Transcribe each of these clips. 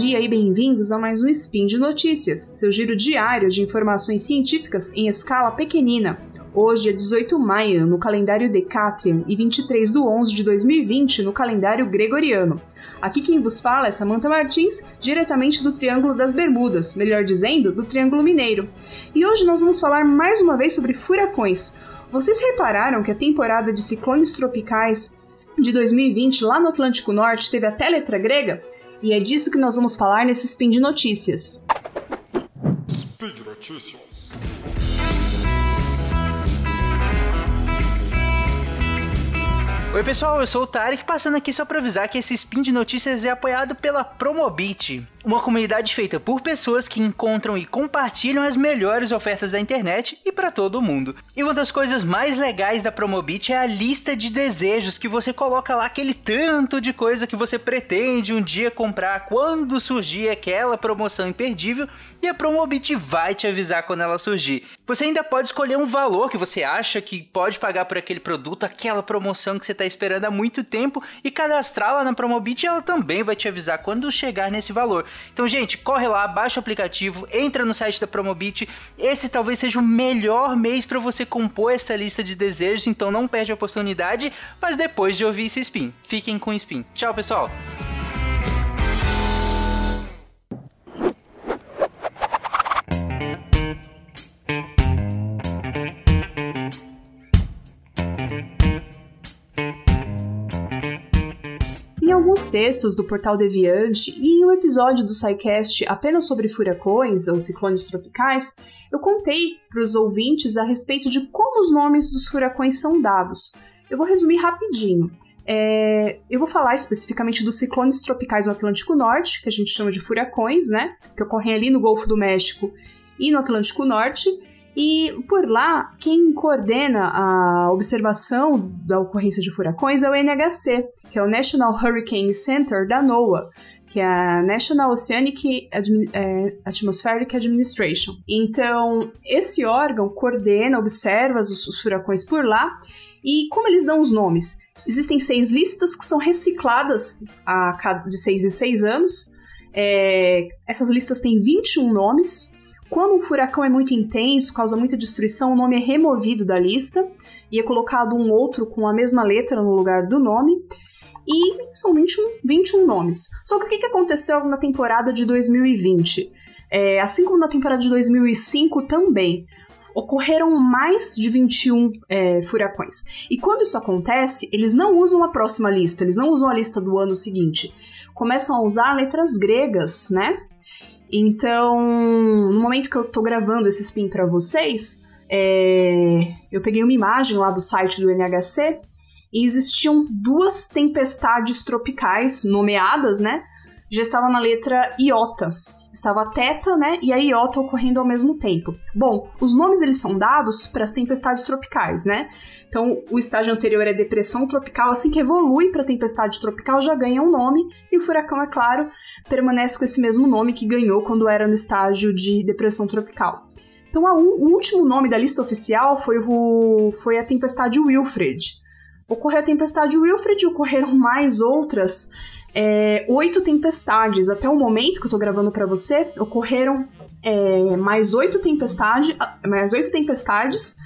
dia e bem-vindos a mais um Spin de Notícias, seu giro diário de informações científicas em escala pequenina. Hoje é 18 de maio no calendário Decatrian e 23 de 11 de 2020 no calendário Gregoriano. Aqui quem vos fala é Samantha Martins, diretamente do Triângulo das Bermudas, melhor dizendo, do Triângulo Mineiro. E hoje nós vamos falar mais uma vez sobre furacões. Vocês repararam que a temporada de ciclones tropicais de 2020 lá no Atlântico Norte teve até letra grega? E é disso que nós vamos falar nesse Spin de Notícias. Speed Notícias. Oi pessoal, eu sou o Tarek, passando aqui só para avisar que esse spin de notícias é apoiado pela Promobit, uma comunidade feita por pessoas que encontram e compartilham as melhores ofertas da internet e para todo mundo. E uma das coisas mais legais da Promobit é a lista de desejos que você coloca lá aquele tanto de coisa que você pretende um dia comprar quando surgir aquela promoção imperdível e a Promobit vai te avisar quando ela surgir. Você ainda pode escolher um valor que você acha que pode pagar por aquele produto, aquela promoção que você está esperando há muito tempo e cadastrá-la na Promobit ela também vai te avisar quando chegar nesse valor. Então, gente, corre lá, baixa o aplicativo, entra no site da Promobit. Esse talvez seja o melhor mês para você compor essa lista de desejos, então não perde a oportunidade, mas depois de ouvir esse spin. Fiquem com o spin. Tchau, pessoal! Alguns textos do Portal Deviante e em um episódio do SciCast apenas sobre furacões ou ciclones tropicais, eu contei para os ouvintes a respeito de como os nomes dos furacões são dados. Eu vou resumir rapidinho. É, eu vou falar especificamente dos ciclones tropicais no Atlântico Norte, que a gente chama de furacões, né? Que ocorrem ali no Golfo do México e no Atlântico Norte. E por lá, quem coordena a observação da ocorrência de furacões é o NHC, que é o National Hurricane Center da NOAA, que é a National Oceanic Admi é, Atmospheric Administration. Então, esse órgão coordena, observa os, os furacões por lá e como eles dão os nomes? Existem seis listas que são recicladas a cada, de seis em seis anos. É, essas listas têm 21 nomes, quando um furacão é muito intenso, causa muita destruição, o nome é removido da lista e é colocado um outro com a mesma letra no lugar do nome. E são 21, 21 nomes. Só que o que aconteceu na temporada de 2020? É, assim como na temporada de 2005 também, ocorreram mais de 21 é, furacões. E quando isso acontece, eles não usam a próxima lista, eles não usam a lista do ano seguinte. Começam a usar letras gregas, né? Então, no momento que eu tô gravando esse spin para vocês, é, eu peguei uma imagem lá do site do NHC e existiam duas tempestades tropicais nomeadas, né? Já estava na letra iota. Estava teta, né, e a iota ocorrendo ao mesmo tempo. Bom, os nomes eles são dados para as tempestades tropicais, né? Então, o estágio anterior é depressão tropical, assim que evolui para tempestade tropical já ganha um nome, e o furacão, é claro, permanece com esse mesmo nome que ganhou quando era no estágio de depressão tropical. Então, a, o último nome da lista oficial foi, o, foi a tempestade Wilfred. Ocorreu a tempestade Wilfred e ocorreram mais outras, é, oito tempestades. Até o momento que eu estou gravando para você, ocorreram é, mais oito tempestades, mais oito tempestades,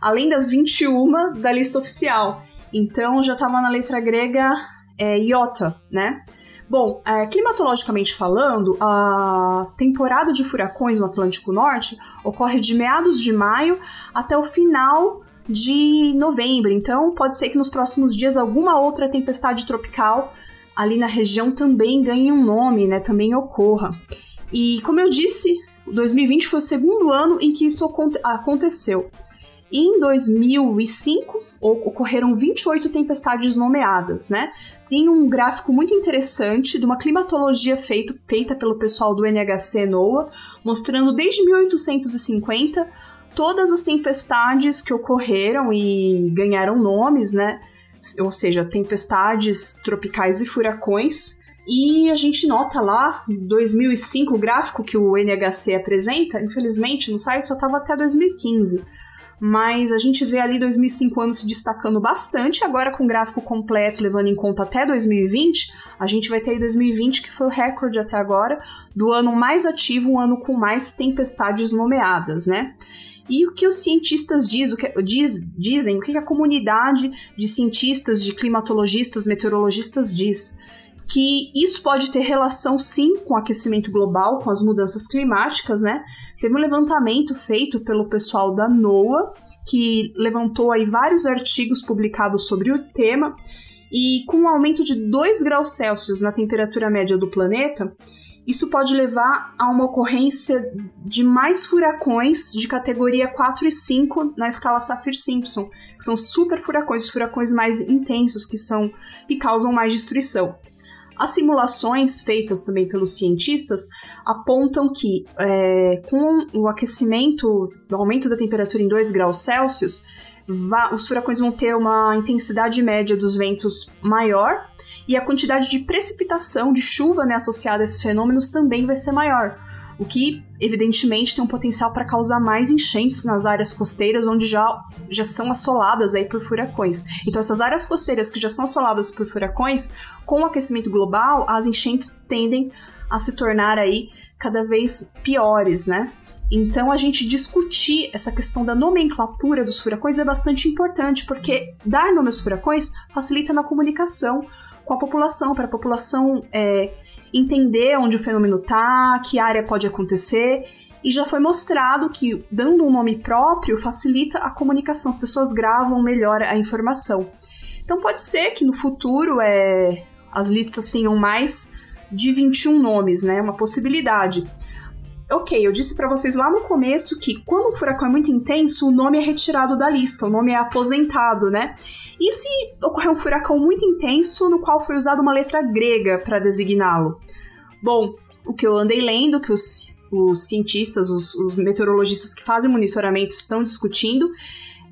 além das 21 da lista oficial. Então já estava na letra grega é, iota, né? Bom, é, climatologicamente falando, a temporada de furacões no Atlântico Norte ocorre de meados de maio até o final de novembro. Então, pode ser que nos próximos dias alguma outra tempestade tropical ali na região também ganhe um nome, né? Também ocorra. E como eu disse, 2020 foi o segundo ano em que isso aconteceu. Em 2005, ocorreram 28 tempestades nomeadas, né? Tem um gráfico muito interessante de uma climatologia feito, feita pelo pessoal do NHC NOAA, mostrando desde 1850 todas as tempestades que ocorreram e ganharam nomes, né? Ou seja, tempestades tropicais e furacões. E a gente nota lá, 2005, o gráfico que o NHC apresenta, infelizmente no site só estava até 2015 mas a gente vê ali 2005 anos se destacando bastante. Agora, com o gráfico completo, levando em conta até 2020, a gente vai ter aí 2020, que foi o recorde até agora, do ano mais ativo, um ano com mais tempestades nomeadas, né? E o que os cientistas diz, o que, diz, dizem, o que a comunidade de cientistas, de climatologistas, meteorologistas diz? que isso pode ter relação sim com o aquecimento global, com as mudanças climáticas, né? Teve um levantamento feito pelo pessoal da NOAA que levantou aí vários artigos publicados sobre o tema e com um aumento de 2 graus Celsius na temperatura média do planeta, isso pode levar a uma ocorrência de mais furacões de categoria 4 e 5 na escala Saffir-Simpson, que são super furacões, os furacões mais intensos que são que causam mais destruição. As simulações feitas também pelos cientistas apontam que é, com o aquecimento, o aumento da temperatura em 2 graus Celsius, os furacões vão ter uma intensidade média dos ventos maior e a quantidade de precipitação, de chuva né, associada a esses fenômenos também vai ser maior o que evidentemente tem um potencial para causar mais enchentes nas áreas costeiras onde já, já são assoladas aí por furacões. Então essas áreas costeiras que já são assoladas por furacões, com o aquecimento global, as enchentes tendem a se tornar aí cada vez piores, né? Então a gente discutir essa questão da nomenclatura dos furacões é bastante importante, porque dar nome aos furacões facilita na comunicação com a população, para a população é, entender onde o fenômeno tá, que área pode acontecer. E já foi mostrado que, dando um nome próprio, facilita a comunicação, as pessoas gravam melhor a informação. Então pode ser que no futuro é, as listas tenham mais de 21 nomes, né? Uma possibilidade. Ok, eu disse para vocês lá no começo que quando o furacão é muito intenso, o nome é retirado da lista, o nome é aposentado, né? E se ocorrer um furacão muito intenso no qual foi usada uma letra grega para designá-lo? Bom, o que eu andei lendo, que os, os cientistas, os, os meteorologistas que fazem monitoramento estão discutindo,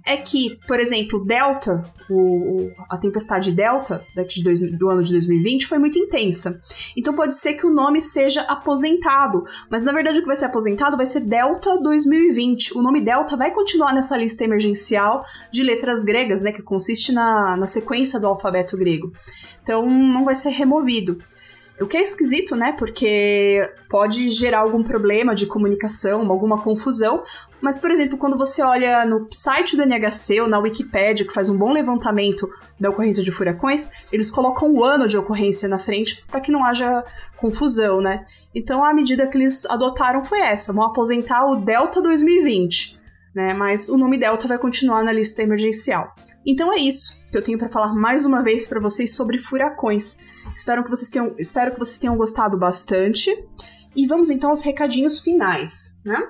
é que, por exemplo, Delta, o, a tempestade Delta daqui de dois, do ano de 2020 foi muito intensa. Então pode ser que o nome seja aposentado, mas na verdade o que vai ser aposentado vai ser Delta 2020. O nome Delta vai continuar nessa lista emergencial de letras gregas, né, que consiste na, na sequência do alfabeto grego. Então não vai ser removido. O que é esquisito, né? Porque pode gerar algum problema de comunicação, alguma confusão, mas, por exemplo, quando você olha no site do NHC ou na Wikipédia, que faz um bom levantamento da ocorrência de furacões, eles colocam o ano de ocorrência na frente para que não haja confusão, né? Então a medida que eles adotaram foi essa: vão aposentar o Delta 2020, né? Mas o nome Delta vai continuar na lista emergencial. Então é isso que eu tenho para falar mais uma vez para vocês sobre furacões. Espero que vocês tenham, espero que vocês tenham gostado bastante. E vamos então aos recadinhos finais, né?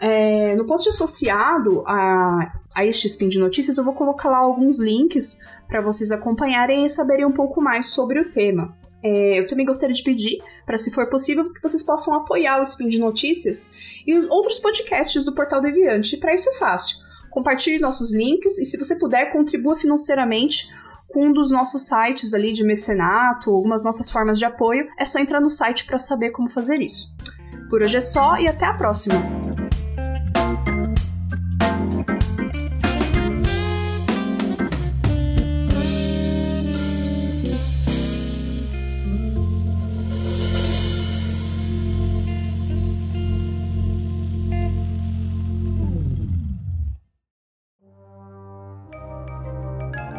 É, no post associado a, a este spin de notícias, eu vou colocar lá alguns links para vocês acompanharem e saberem um pouco mais sobre o tema. É, eu também gostaria de pedir para, se for possível, que vocês possam apoiar o Spin de Notícias e os outros podcasts do Portal Deviante. Para isso é fácil. Compartilhe nossos links e, se você puder, contribua financeiramente com um dos nossos sites ali de mecenato, algumas nossas formas de apoio. É só entrar no site para saber como fazer isso. Por hoje é só e até a próxima!